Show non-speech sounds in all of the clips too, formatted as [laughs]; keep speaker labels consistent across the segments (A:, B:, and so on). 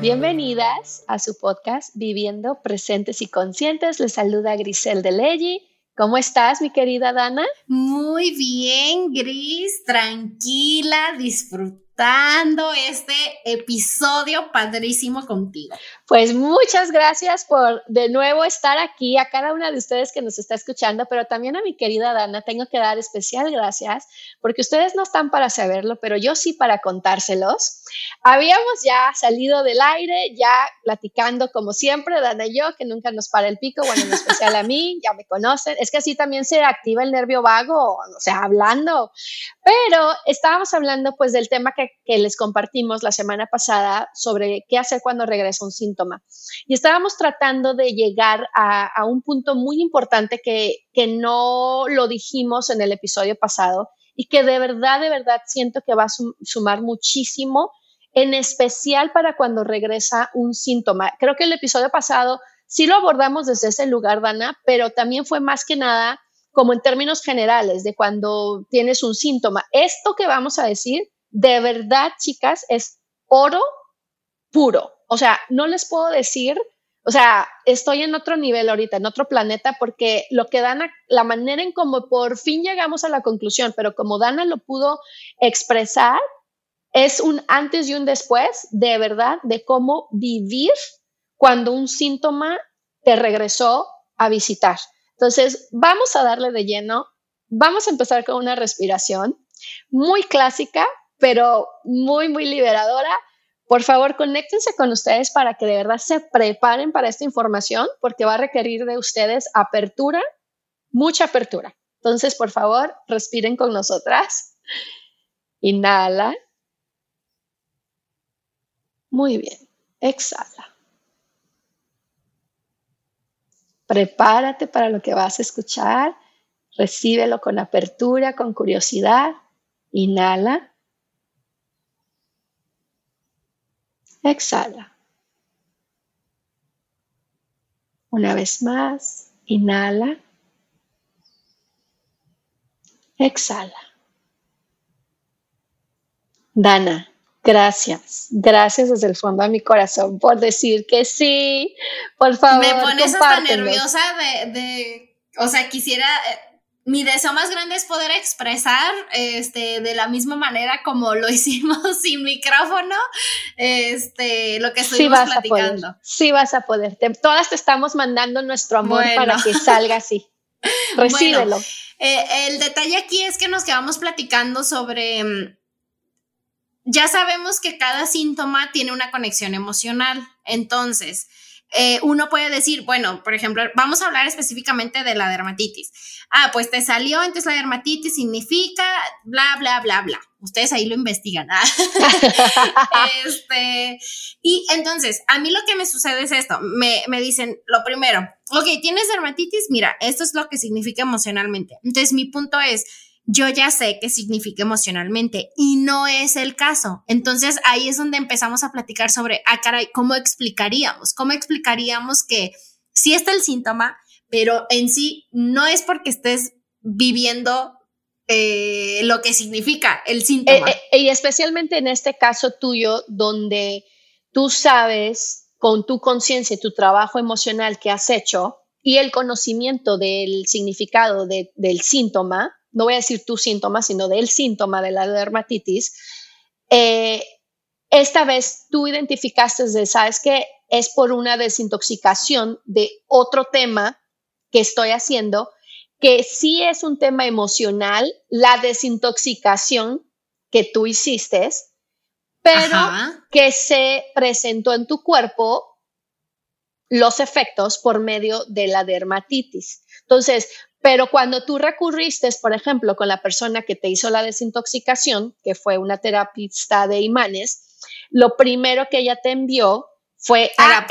A: Bienvenidas a su podcast Viviendo Presentes y Conscientes. Les saluda Grisel de Leggi. ¿Cómo estás, mi querida Dana?
B: Muy bien, Gris, tranquila, disfrutando este episodio padrísimo contigo.
A: Pues muchas gracias por de nuevo estar aquí, a cada una de ustedes que nos está escuchando, pero también a mi querida Dana, tengo que dar especial gracias porque ustedes no están para saberlo, pero yo sí para contárselos. Habíamos ya salido del aire, ya platicando como siempre, Dana y yo, que nunca nos para el pico, bueno, en especial a mí, [laughs] ya me conocen, es que así también se activa el nervio vago, o sea, hablando, pero estábamos hablando pues del tema que que, les compartimos la semana pasada sobre qué hacer cuando regresa un síntoma. Y estábamos tratando de llegar a, un punto muy importante que, que no lo dijimos en el episodio pasado y que de verdad, de verdad siento que va a sumar muchísimo, en especial para cuando regresa un síntoma. Creo que el episodio pasado sí lo abordamos desde ese lugar, Dana, pero también fue más que nada como en términos generales de cuando tienes un síntoma. Esto que vamos a decir de verdad, chicas, es oro puro. O sea, no les puedo decir, o sea, estoy en otro nivel ahorita, en otro planeta, porque lo que Dana, la manera en cómo por fin llegamos a la conclusión, pero como Dana lo pudo expresar, es un antes y un después, de verdad, de cómo vivir cuando un síntoma te regresó a visitar. Entonces, vamos a darle de lleno, vamos a empezar con una respiración muy clásica, pero muy, muy liberadora. Por favor, conéctense con ustedes para que de verdad se preparen para esta información, porque va a requerir de ustedes apertura, mucha apertura. Entonces, por favor, respiren con nosotras. Inhala. Muy bien. Exhala. Prepárate para lo que vas a escuchar. Recíbelo con apertura, con curiosidad. Inhala. Exhala. Una vez más, inhala. Exhala. Dana, gracias. Gracias desde el fondo de mi corazón por decir que sí. Por favor.
B: Me pones hasta nerviosa de, de, o sea, quisiera eh, mi deseo más grande es poder expresar este, de la misma manera como lo [laughs] hicimos sin micrófono, este, lo que estuvimos sí vas platicando.
A: A poder, sí vas a poder. todas te estamos mandando nuestro amor para que salga así. [laughs] Recíbelo.
B: Eh, el detalle aquí es que nos quedamos platicando sobre. Mm, ya sabemos que cada síntoma tiene una conexión emocional. Entonces, eh, uno puede decir, bueno, por ejemplo, vamos a hablar específicamente de la dermatitis. Ah, pues te salió, entonces la dermatitis significa bla, bla, bla, bla. Ustedes ahí lo investigan. ¿ah? [laughs] este, y entonces, a mí lo que me sucede es esto. Me, me dicen, lo primero, ok, tienes dermatitis, mira, esto es lo que significa emocionalmente. Entonces, mi punto es, yo ya sé qué significa emocionalmente y no es el caso. Entonces ahí es donde empezamos a platicar sobre, ah, caray, ¿cómo explicaríamos? ¿Cómo explicaríamos que sí está el síntoma, pero en sí no es porque estés viviendo eh, lo que significa el síntoma?
A: Eh, eh, y especialmente en este caso tuyo, donde tú sabes con tu conciencia y tu trabajo emocional que has hecho y el conocimiento del significado del síntoma, no voy a decir tu síntoma, sino del síntoma de la dermatitis, eh, esta vez tú identificaste, de, sabes que es por una desintoxicación de otro tema que estoy haciendo, que sí es un tema emocional, la desintoxicación que tú hiciste, pero que se presentó en tu cuerpo los efectos por medio de la dermatitis. Entonces, pero cuando tú recurriste, por ejemplo, con la persona que te hizo la desintoxicación, que fue una terapista de imanes, lo primero que ella te envió fue
B: ah,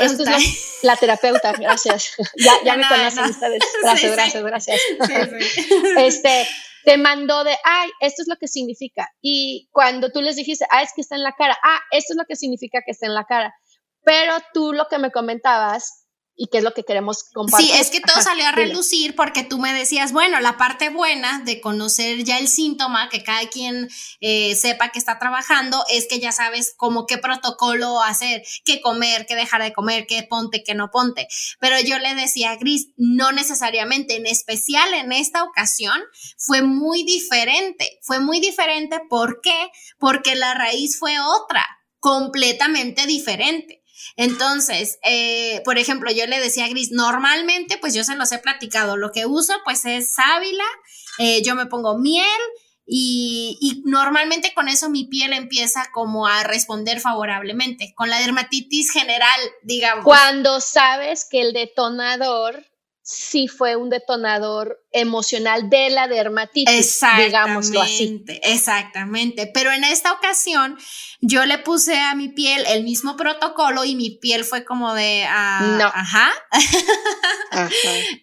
A: la, terapeuta, gracias. [laughs] [laughs] ya, ya me conocen ustedes. Gracias, gracias, gracias. [laughs] este te mandó de, ay, esto es lo que significa. Y cuando tú les dijiste, ah, es que está en la cara, ah, esto es lo que significa que está en la cara. Pero tú lo que me comentabas y qué es lo que queremos compartir.
B: Sí, es que todo salió a relucir porque tú me decías, bueno, la parte buena de conocer ya el síntoma, que cada quien eh, sepa que está trabajando, es que ya sabes cómo qué protocolo hacer, qué comer, qué dejar de comer, qué ponte, qué no ponte. Pero yo le decía a Gris, no necesariamente, en especial en esta ocasión, fue muy diferente. Fue muy diferente, ¿por qué? Porque la raíz fue otra, completamente diferente. Entonces, eh, por ejemplo, yo le decía a Gris, normalmente, pues yo se los he platicado, lo que uso pues es sábila, eh, yo me pongo miel y, y, normalmente con eso mi piel empieza como a responder favorablemente, con la dermatitis general, digamos.
A: Cuando sabes que el detonador sí fue un detonador emocional de la dermatitis, digámoslo así.
B: Exactamente, pero en esta ocasión yo le puse a mi piel el mismo protocolo y mi piel fue como de, ah, no. ajá. [laughs]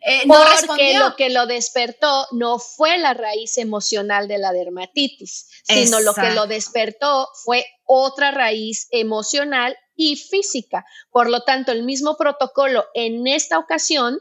A: Eh, no Porque lo que lo despertó no fue la raíz emocional de la dermatitis, sino lo que lo despertó fue otra raíz emocional y física. Por lo tanto, el mismo protocolo en esta ocasión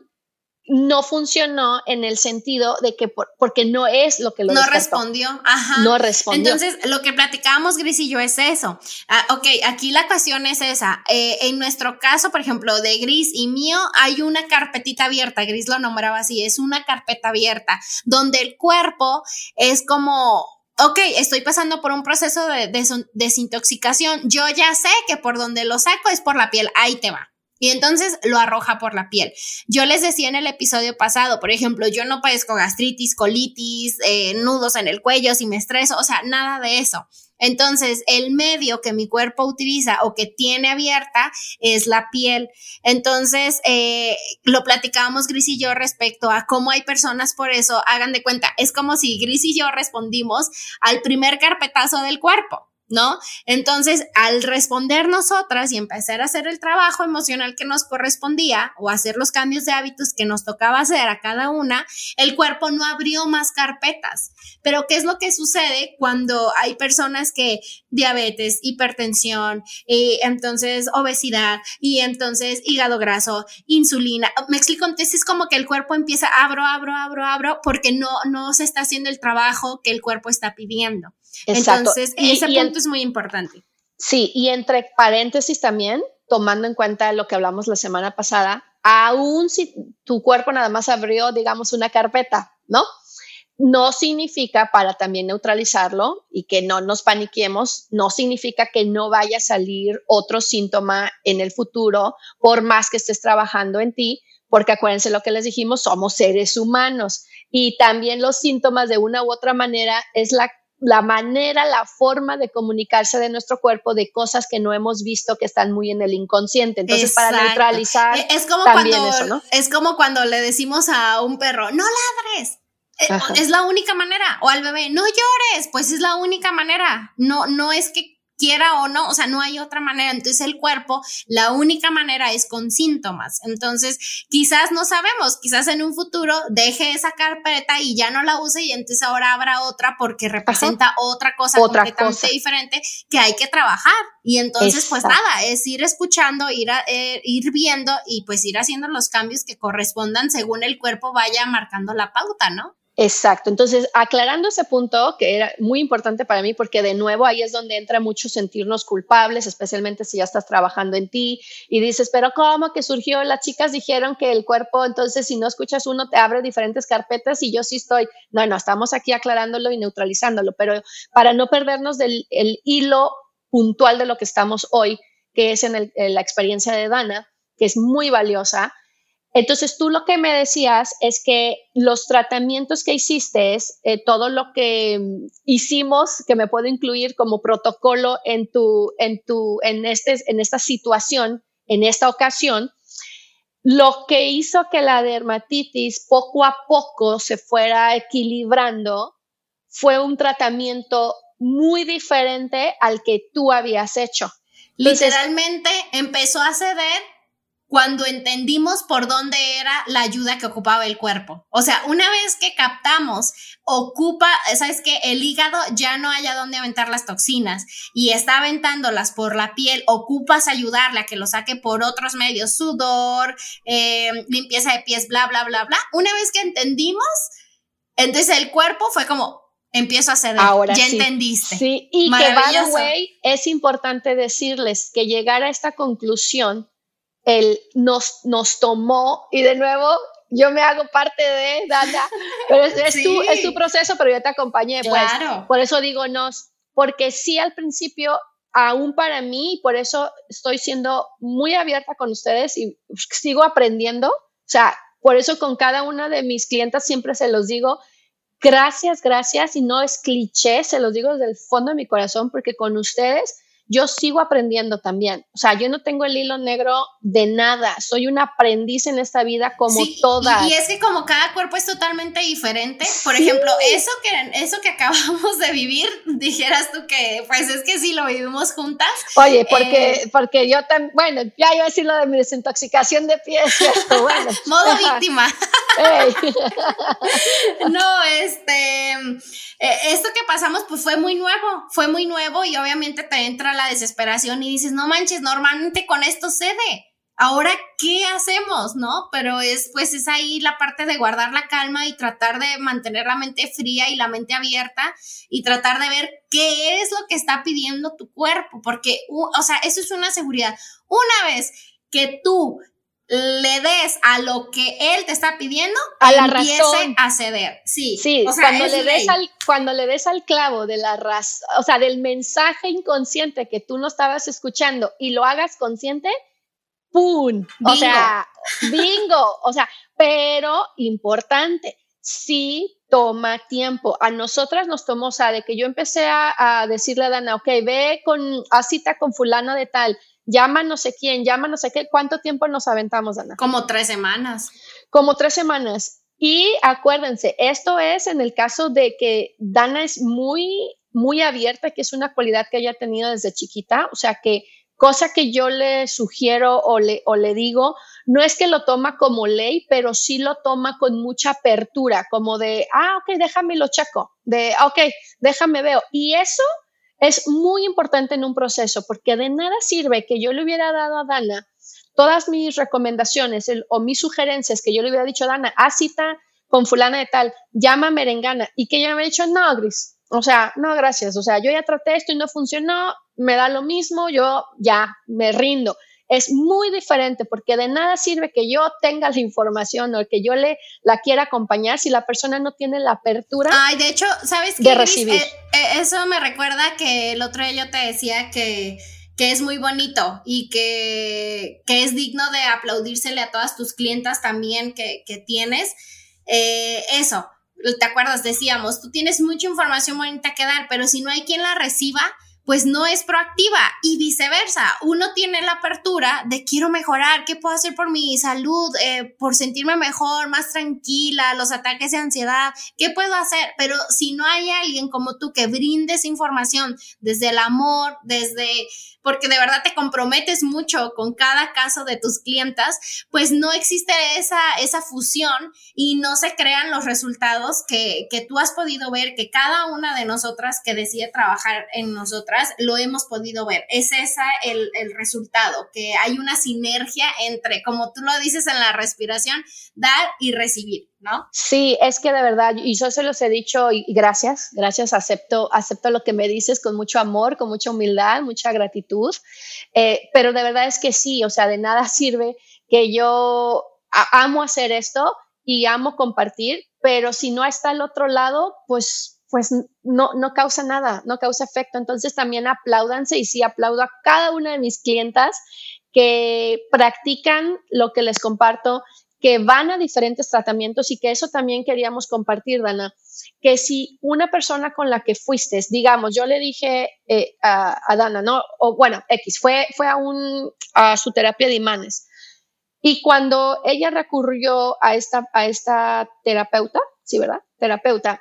A: no funcionó en el sentido de que porque no es lo que lo
B: no respondió ajá.
A: No respondió.
B: Entonces lo que platicábamos Gris y yo es eso. Ah, ok aquí la cuestión es esa. Eh, en nuestro caso por ejemplo de Gris y mío hay una carpetita abierta Gris lo nombraba así es una carpeta abierta donde el cuerpo es como ok, estoy pasando por un proceso de desintoxicación, yo ya sé que por donde lo saco es por la piel, ahí te va. Y entonces lo arroja por la piel. Yo les decía en el episodio pasado, por ejemplo, yo no padezco gastritis, colitis, eh, nudos en el cuello si me estreso, o sea, nada de eso. Entonces, el medio que mi cuerpo utiliza o que tiene abierta es la piel. Entonces, eh, lo platicábamos Gris y yo respecto a cómo hay personas por eso, hagan de cuenta, es como si Gris y yo respondimos al primer carpetazo del cuerpo. ¿No? Entonces, al responder nosotras y empezar a hacer el trabajo emocional que nos correspondía o hacer los cambios de hábitos que nos tocaba hacer a cada una, el cuerpo no abrió más carpetas. Pero, ¿qué es lo que sucede cuando hay personas que diabetes, hipertensión, y entonces obesidad y entonces hígado graso, insulina? Me explico, entonces es como que el cuerpo empieza, abro, abro, abro, abro, porque no, no se está haciendo el trabajo que el cuerpo está pidiendo. Entonces, ese punto es muy importante.
A: Sí, y entre paréntesis también, tomando en cuenta lo que hablamos la semana pasada, aún si tu cuerpo nada más abrió, digamos, una carpeta, ¿no? No significa para también neutralizarlo y que no nos paniquemos, no significa que no vaya a salir otro síntoma en el futuro por más que estés trabajando en ti, porque acuérdense lo que les dijimos, somos seres humanos y también los síntomas de una u otra manera es la la manera, la forma de comunicarse de nuestro cuerpo de cosas que no hemos visto que están muy en el inconsciente. Entonces, para neutralizar
B: e, es como también cuando, eso, ¿no? Es como cuando le decimos a un perro, no ladres. Eh, es la única manera. O al bebé, no llores, pues es la única manera. No, no es que quiera o no, o sea, no hay otra manera. Entonces el cuerpo, la única manera es con síntomas. Entonces, quizás no sabemos, quizás en un futuro deje esa carpeta y ya no la use y entonces ahora habrá otra porque representa otra cosa completamente diferente que hay que trabajar. Y entonces, pues nada, es ir escuchando, ir, eh, ir viendo y pues ir haciendo los cambios que correspondan según el cuerpo vaya marcando la pauta, ¿no?
A: Exacto. Entonces, aclarando ese punto, que era muy importante para mí, porque de nuevo ahí es donde entra mucho sentirnos culpables, especialmente si ya estás trabajando en ti y dices, pero ¿cómo que surgió? Las chicas dijeron que el cuerpo, entonces si no escuchas uno, te abre diferentes carpetas y yo sí estoy. No, no, estamos aquí aclarándolo y neutralizándolo, pero para no perdernos del el hilo puntual de lo que estamos hoy, que es en, en la experiencia de Dana, que es muy valiosa entonces, tú lo que me decías es que los tratamientos que hiciste, eh, todo lo que hicimos, que me puedo incluir como protocolo en tu, en tu, en este, en esta situación, en esta ocasión, lo que hizo que la dermatitis poco a poco se fuera equilibrando fue un tratamiento muy diferente al que tú habías hecho.
B: Literalmente empezó a ceder cuando entendimos por dónde era la ayuda que ocupaba el cuerpo. O sea, una vez que captamos, ocupa, sabes que el hígado ya no haya dónde aventar las toxinas y está aventándolas por la piel, ocupas ayudarle a que lo saque por otros medios, sudor, eh, limpieza de pies, bla, bla, bla, bla. Una vez que entendimos, entonces el cuerpo fue como, empiezo a ceder. Ahora ya entendiste.
A: Sí, y que, by the way, es importante decirles que llegar a esta conclusión él nos, nos tomó y de nuevo yo me hago parte de Dana, [laughs] pero es, tu, es tu proceso, pero yo te acompañé. Pues. Claro. por eso digo nos, porque sí al principio, aún para mí, por eso estoy siendo muy abierta con ustedes y sigo aprendiendo. O sea, por eso con cada una de mis clientas siempre se los digo, gracias, gracias, y no es cliché, se los digo desde el fondo de mi corazón, porque con ustedes yo sigo aprendiendo también. O sea, yo no tengo el hilo negro de nada. Soy un aprendiz en esta vida como todas.
B: Y, es que como cada cuerpo es totalmente diferente. Por ejemplo, eso que, eso que acabamos de vivir, [laughs] dijeras tú que, pues es que sí lo vivimos juntas.
A: Oye, porque, eh, porque yo también, bueno, ya iba a decir lo de mi desintoxicación de pies. Bueno. [laughs]
B: Modo víctima. [laughs] no, este, eh, esto que pasamos pues fue muy nuevo, fue muy nuevo y obviamente te entra la desesperación y dices, no manches, normalmente con esto cede. Ahora, ¿qué hacemos? ¿No? Pero es, pues, es ahí la parte de guardar la calma y tratar de mantener la mente fría y la mente abierta y tratar de ver qué es lo que está pidiendo tu cuerpo, porque, o sea, eso es una seguridad. Una vez que tú le des a lo que él te está pidiendo, a la razón. a ceder. Sí,
A: sí o sea, cuando, le des al, cuando le des al clavo de la razón, o sea, del mensaje inconsciente que tú no estabas escuchando y lo hagas consciente, ¡pum! O sea, bingo. O sea, pero importante, sí toma tiempo. A nosotras nos tomó, o sea, de que yo empecé a, a decirle a Dana, ok, ve con, a cita con fulano de tal, llama no sé quién, llama no sé qué. ¿Cuánto tiempo nos aventamos, Ana?
B: Como tres semanas.
A: Como tres semanas. Y acuérdense, esto es en el caso de que Dana es muy, muy abierta, que es una cualidad que ella ha tenido desde chiquita. O sea que cosa que yo le sugiero o le, o le digo, no es que lo toma como ley, pero sí lo toma con mucha apertura, como de, ah, ok, déjame lo checo, de, ok, déjame veo. Y eso es muy importante en un proceso porque de nada sirve que yo le hubiera dado a Dana todas mis recomendaciones o mis sugerencias que yo le hubiera dicho a Dana, a cita con fulana de tal, llama merengana y que ella me ha dicho, no, Gris, o sea, no, gracias, o sea, yo ya traté esto y no funcionó, me da lo mismo, yo ya me rindo es muy diferente porque de nada sirve que yo tenga la información o que yo le la quiera acompañar si la persona no tiene la apertura.
B: Ay, de hecho, ¿sabes qué? De recibir. Eh, eh, eso me recuerda que el otro día yo te decía que que es muy bonito y que, que, es digno de aplaudírsele a todas tus clientas también que, que tienes. Eh, eso, ¿te acuerdas? Decíamos, tú tienes mucha información bonita que dar, pero si no hay quien la reciba, pues no es proactiva y viceversa. Uno tiene la apertura de quiero mejorar, ¿qué puedo hacer por mi salud, eh, por sentirme mejor, más tranquila, los ataques de ansiedad, ¿qué puedo hacer? Pero si no hay alguien como tú que brindes información desde el amor, desde porque de verdad te comprometes mucho con cada caso de tus clientas, pues no existe esa, esa fusión y no se crean los resultados que, que tú has podido ver, que cada una de nosotras que decide trabajar en nosotras lo hemos podido ver. Es ese el, el resultado, que hay una sinergia entre, como tú lo dices en la respiración, dar y recibir. ¿No?
A: Sí, es que de verdad, y yo se los he dicho y, gracias, gracias, acepto, acepto lo que me dices con mucho amor, con mucha humildad, mucha gratitud, eh, pero de verdad es que sí, o sea, de nada [laughs] sirve que yo amo hacer esto y amo compartir, pero si no está al otro lado, pues pues no, no causa nada, no causa efecto. Entonces también apláudanse y sí aplaudo a cada una de mis clientas que practican lo que les comparto, que van a diferentes tratamientos y que eso también queríamos compartir, Dana, que si una persona con la que fuiste, digamos, yo le dije eh, a, Dana, ¿no? O bueno, X, fue, fue a, un, a su terapia de imanes. Y cuando ella recurrió a esta, a esta terapeuta, sí, ¿verdad? Terapeuta,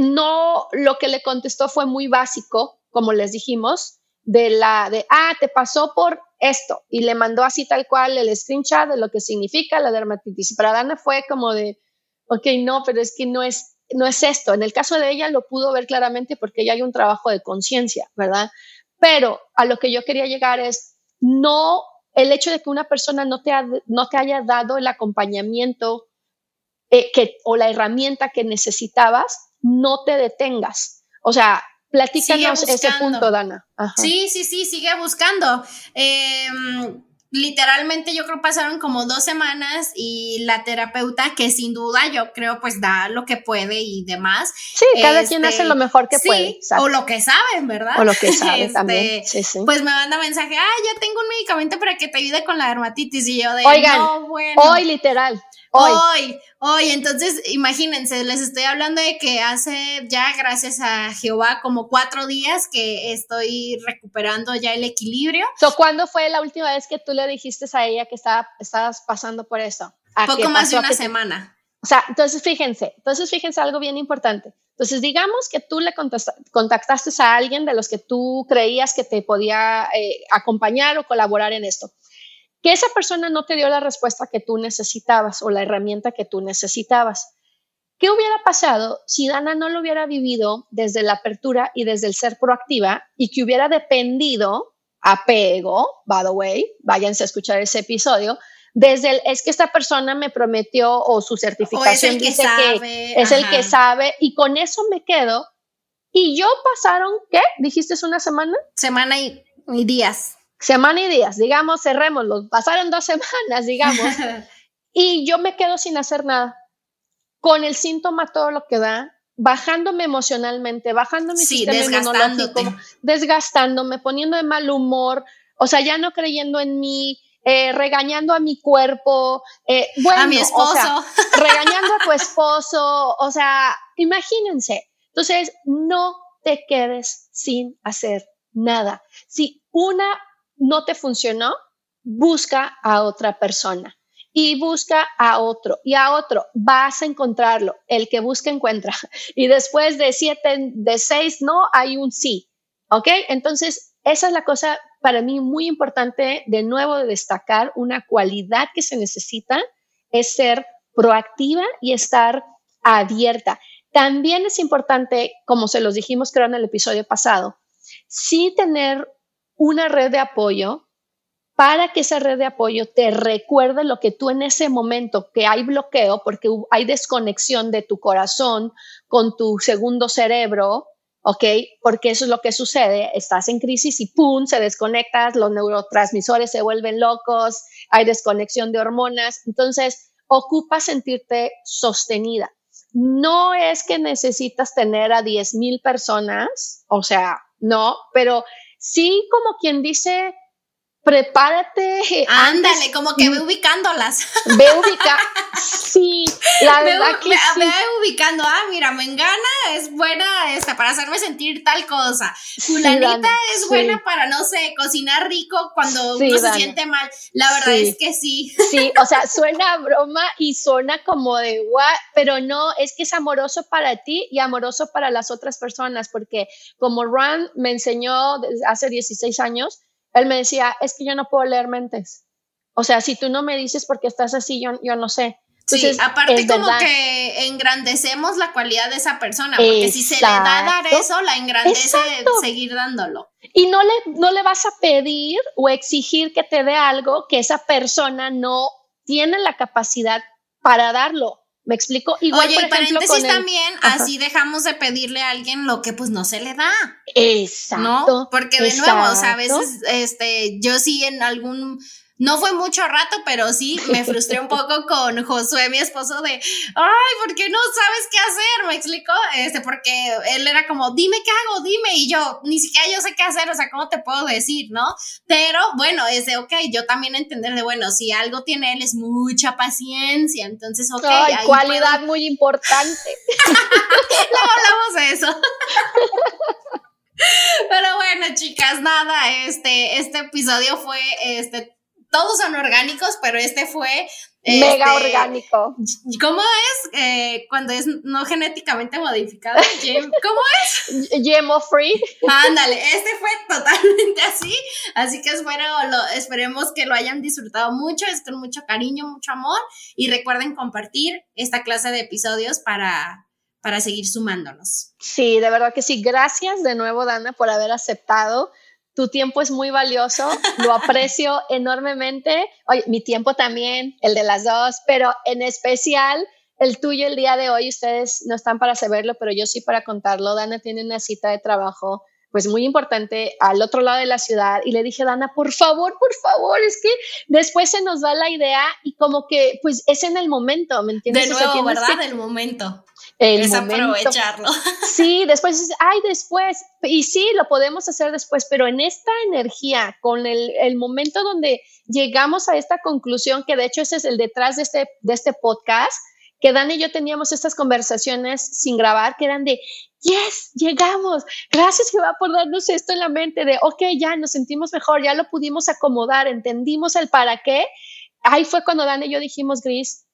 A: no, lo que le contestó fue muy básico, como les dijimos, de la, de, ah, te pasó por esto. Y le mandó así tal cual el screenshot de lo que significa la dermatitis. Para Dana fue como de, ok, no, pero es que no es, no es esto. En el caso de ella lo pudo ver claramente porque ya hay un trabajo de conciencia, ¿verdad? Pero a lo que yo quería llegar es, no, el hecho de que una persona no te, no te haya dado el acompañamiento eh, que, o la herramienta que necesitabas, no te detengas. O sea, platícanos ese punto, Dana.
B: Sí, sí, sí, sigue buscando. Eh, literalmente yo creo pasaron como dos semanas y la terapeuta que sin duda yo creo pues da lo que puede y demás.
A: Sí, cada quien hace lo mejor que puede.
B: O lo que saben, ¿verdad?
A: O lo que sabe [laughs] este, también.
B: Pues me manda mensaje, ah, ya tengo un medicamento para que te ayude con la dermatitis y yo de,
A: Oigan, no, bueno. hoy literal,
B: Hoy. hoy. entonces imagínense, les estoy hablando de que hace ya, gracias a Jehová, como cuatro días que estoy recuperando ya el equilibrio.
A: ¿Cuándo fue la última vez que tú le dijiste a ella que estaba, estabas pasando por eso?
B: Poco más de una semana.
A: O sea, entonces fíjense, entonces fíjense algo bien importante. Entonces, digamos que tú le contactaste a alguien de los que tú creías que te podía eh, acompañar o colaborar en esto que esa persona no te dio la respuesta que tú necesitabas o la herramienta que tú necesitabas. ¿Qué hubiera pasado si Dana no lo hubiera vivido desde la apertura y desde el ser proactiva y que hubiera dependido, apego, by the way, váyanse a escuchar ese episodio, desde el, es que esta persona me prometió o su certificación dice que, es el que sabe y con eso me quedo. Y yo pasaron, ¿qué? ¿Dijiste una semana?
B: Semana y días
A: semana y días, digamos, cerrémoslo, pasaron dos [laughs] semanas, digamos, [laughs] y yo me quedo sin hacer nada, con el síntoma todo lo que da, bajándome emocionalmente, bajando mi sistema inmunológico, desgastándome, poniendo de mal humor, o sea, ya no creyendo en mí, eh, regañando a mi cuerpo, eh, bueno,
B: a mi esposo, [laughs]
A: regañando a tu esposo, o sea, imagínense. Entonces, no te quedes sin hacer nada. Si una no te funcionó, busca a otra persona y busca a otro y a otro. Vas a encontrarlo. El que busca encuentra. [laughs] Y después de siete, de seis no, hay un sí. ¿Ok? Entonces, esa es la cosa para mí muy importante de nuevo de destacar. Una cualidad que se necesita es ser proactiva y estar abierta. También es importante, como se los dijimos creo en el episodio pasado, sí tener una red de apoyo para que esa red de apoyo te recuerde lo que tú en ese momento que hay bloqueo, porque hay desconexión de tu corazón con tu segundo cerebro, ¿ok? Porque eso es lo que sucede, estás en crisis y ¡pum! se desconectas, los neurotransmisores se vuelven locos, hay desconexión de hormonas, entonces ocupa sentirte sostenida. No es que necesitas tener a 10 mil personas, o sea, no, pero sí como quien dice, prepárate.
B: Ándale, como que ve ubicándolas.
A: Ve ubica. Sí, la verdad que sí.
B: Ve ubicando, ah, mira, Mengana es buena esta, para hacerme sentir tal cosa. Fulanita es buena para, no sé, cocinar rico cuando uno se siente mal. La verdad es que sí.
A: Sí, o sea, suena broma y suena como de what, pero no, es que es amoroso para ti y amoroso para las otras personas, porque como Ron me enseñó hace 16 años, él me decía, es que yo no puedo leer mentes. O sea, si tú no me dices por qué estás así, yo, yo no sé.
B: sí, aparte como que engrandecemos la cualidad de esa persona, porque si se le da dar eso, la engrandece seguir dándolo.
A: Y no le, no le vas a pedir o exigir que te dé algo que esa persona no tiene la capacidad para darlo. ¿Me explico?
B: Igual, Oye, por y paréntesis también, así dejamos de pedirle a alguien lo que pues no se le da.
A: Exacto.
B: ¿No? Porque de nuevo, o sea, a veces, este, yo sí en algún no fue mucho rato, pero sí me frustré un poco [laughs] con Josué, mi esposo, de, ay, ¿por qué no sabes qué hacer? Me explicó, este, porque él era como, dime qué hago, dime, y yo, ni siquiera yo sé qué hacer, o sea, ¿cómo te puedo decir, no? Pero bueno, es de, ok, yo tambide entender de, bueno, si algo tiene él es mucha paciencia, entonces, ok.
A: Ay, cualidad muy importante. [laughs]
B: Luego hablamos de eso. [laughs] Pero bueno, chicas, nada, este, este episodio fue, este, todos son orgánicos, pero este fue
A: Mega este, orgánico.
B: ¿Cómo es eh, cuando es no genéticamente modificado? [laughs] ¿Cómo es?
A: GMO free.
B: Ándale, este fue totalmente así. Así que espero, lo, esperemos que lo hayan disfrutado mucho, es con mucho cariño, mucho amor. Y recuerden compartir esta clase de episodios para, para seguir sumándonos.
A: Sí, de verdad que sí. Gracias de nuevo, Dana, por haber aceptado tu tiempo es muy valioso, lo aprecio [laughs] enormemente. Oye, mi tiempo también, el de las dos, pero en especial el tuyo el día de hoy. Ustedes no están para saberlo, pero yo sí para contarlo. Dana tiene una cita de trabajo pues muy importante al otro lado de la ciudad y le dije, Dana, por favor, por favor, es que después se nos da la idea y como que pues es en el momento, ¿me entiendes?
B: De nuevo, ¿verdad? el momento
A: es
B: aprovecharlo. [laughs]
A: Sí, después dices, ay, después, y sí, lo podemos hacer después, pero en esta energía, con el, el, momento donde llegamos a esta conclusión, que de hecho ese es el detrás de este, de este podcast, que Dan y yo teníamos estas conversaciones sin grabar, que eran de, yes, llegamos, gracias Jehová por darnos esto en la mente, de, ok, ya nos sentimos mejor, ya lo pudimos acomodar, entendimos el para qué. Ahí fue cuando Dan y yo dijimos, Gris,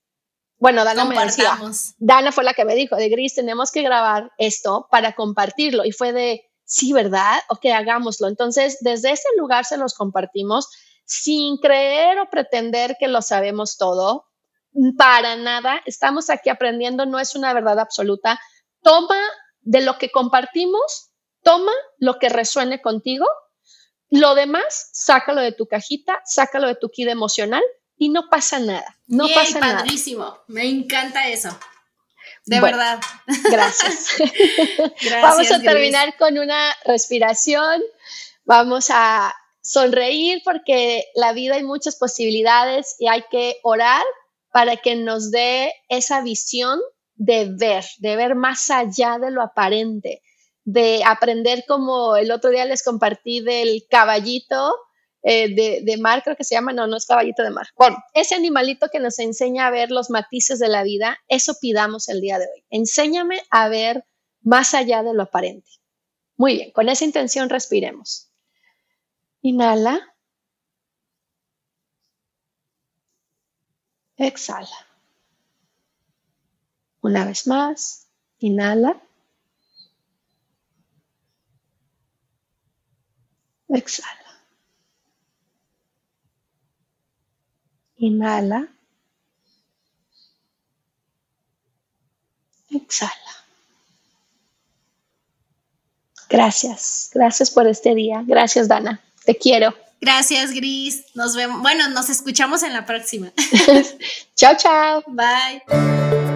A: bueno, Dana me decía, Dana fue la que me dijo, de Gris, tenemos que grabar esto para compartirlo. Y fue de, sí, ¿verdad? Ok, hagámoslo. Entonces, desde ese lugar se los compartimos sin creer o pretender que lo sabemos todo. Para nada, estamos aquí aprendiendo, no es una verdad absoluta. Toma de lo que compartimos, toma lo que resuene contigo. Lo demás, sácalo de tu cajita, sácalo de tu kit emocional y no pasa nada. No pasa
B: nada. Padrísimo. Me encanta eso. De verdad. [laughs] [laughs]
A: Gracias. Vamos a terminar con una respiración. Vamos a sonreír porque la vida hay muchas posibilidades y hay que orar para que nos dé esa visión de ver, de ver más allá de lo aparente, de aprender como el otro día les compartí del caballito eh, de, de, mar, creo que se llama, no, no es caballito de mar. Bueno, ese animalito que nos enseña a ver los matices de la vida, eso pidamos el día de hoy. Enséñame a ver más allá de lo aparente. Muy bien, con esa intención respiremos. Inhala. Exhala. Una vez más, inhala. Exhala. Inhala. Exhala. Gracias, gracias por este día. Gracias, Dana. Te quiero.
B: Gracias, Gris. Nos vemos. Bueno, nos escuchamos en la próxima. [laughs]
A: chao, chao.
B: Bye.